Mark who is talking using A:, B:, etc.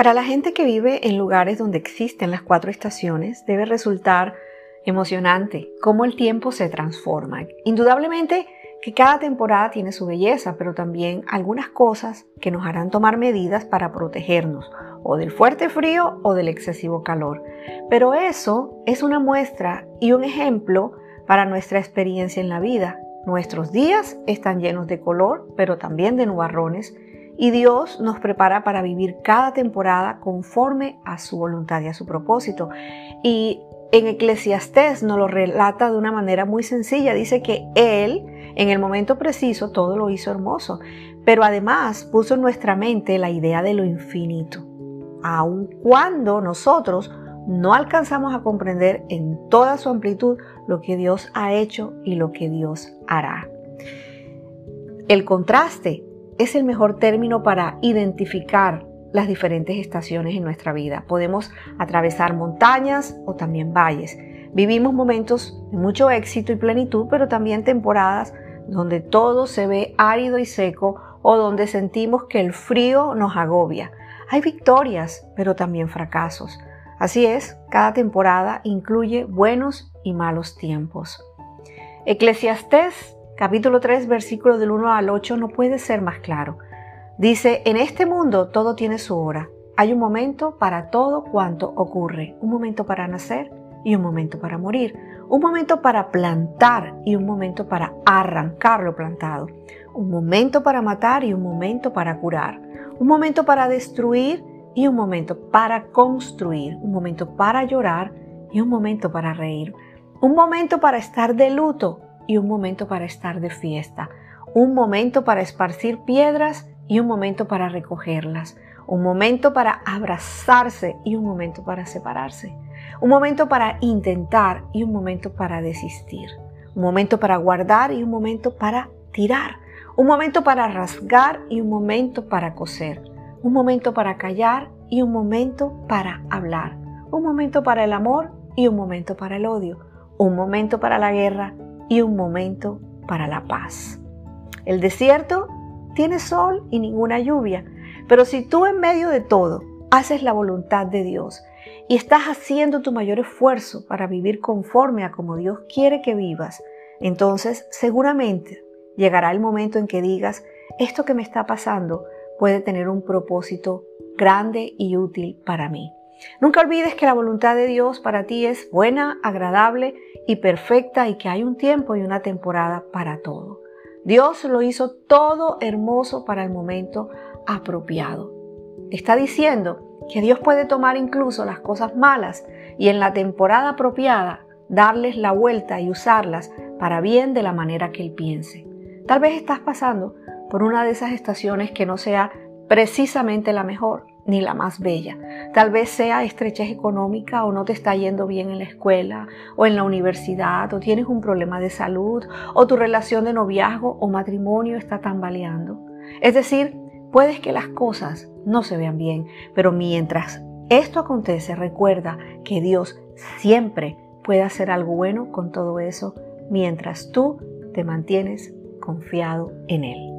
A: Para la gente que vive en lugares donde existen las cuatro estaciones, debe resultar emocionante cómo el tiempo se transforma. Indudablemente que cada temporada tiene su belleza, pero también algunas cosas que nos harán tomar medidas para protegernos o del fuerte frío o del excesivo calor. Pero eso es una muestra y un ejemplo para nuestra experiencia en la vida. Nuestros días están llenos de color, pero también de nubarrones, y Dios nos prepara para vivir cada temporada conforme a su voluntad y a su propósito. Y en Eclesiastés nos lo relata de una manera muy sencilla. Dice que Él, en el momento preciso, todo lo hizo hermoso, pero además puso en nuestra mente la idea de lo infinito. Aun cuando nosotros no alcanzamos a comprender en toda su amplitud lo que Dios ha hecho y lo que Dios hará. El contraste es el mejor término para identificar las diferentes estaciones en nuestra vida. Podemos atravesar montañas o también valles. Vivimos momentos de mucho éxito y plenitud, pero también temporadas donde todo se ve árido y seco o donde sentimos que el frío nos agobia. Hay victorias, pero también fracasos. Así es, cada temporada incluye buenos y malos tiempos. Eclesiastés capítulo 3 versículo del 1 al 8 no puede ser más claro. Dice, en este mundo todo tiene su hora. Hay un momento para todo cuanto ocurre. Un momento para nacer y un momento para morir. Un momento para plantar y un momento para arrancar lo plantado. Un momento para matar y un momento para curar. Un momento para destruir y un momento para construir. Un momento para llorar y un momento para reír. Un momento para estar de luto y un momento para estar de fiesta. Un momento para esparcir piedras y un momento para recogerlas, un momento para abrazarse y un momento para separarse, un momento para intentar y un momento para desistir, un momento para guardar y un momento para tirar, un momento para rasgar y un momento para coser, un momento para callar y un momento para hablar, un momento para el amor y un momento para el odio, un momento para la guerra y un momento para la paz. El desierto tiene sol y ninguna lluvia. Pero si tú en medio de todo haces la voluntad de Dios y estás haciendo tu mayor esfuerzo para vivir conforme a como Dios quiere que vivas, entonces seguramente llegará el momento en que digas, esto que me está pasando puede tener un propósito grande y útil para mí. Nunca olvides que la voluntad de Dios para ti es buena, agradable y perfecta y que hay un tiempo y una temporada para todo. Dios lo hizo todo hermoso para el momento apropiado. Está diciendo que Dios puede tomar incluso las cosas malas y en la temporada apropiada darles la vuelta y usarlas para bien de la manera que Él piense. Tal vez estás pasando por una de esas estaciones que no sea precisamente la mejor, ni la más bella. Tal vez sea estrechez económica o no te está yendo bien en la escuela o en la universidad o tienes un problema de salud o tu relación de noviazgo o matrimonio está tambaleando. Es decir, puedes que las cosas no se vean bien, pero mientras esto acontece, recuerda que Dios siempre puede hacer algo bueno con todo eso mientras tú te mantienes confiado en Él.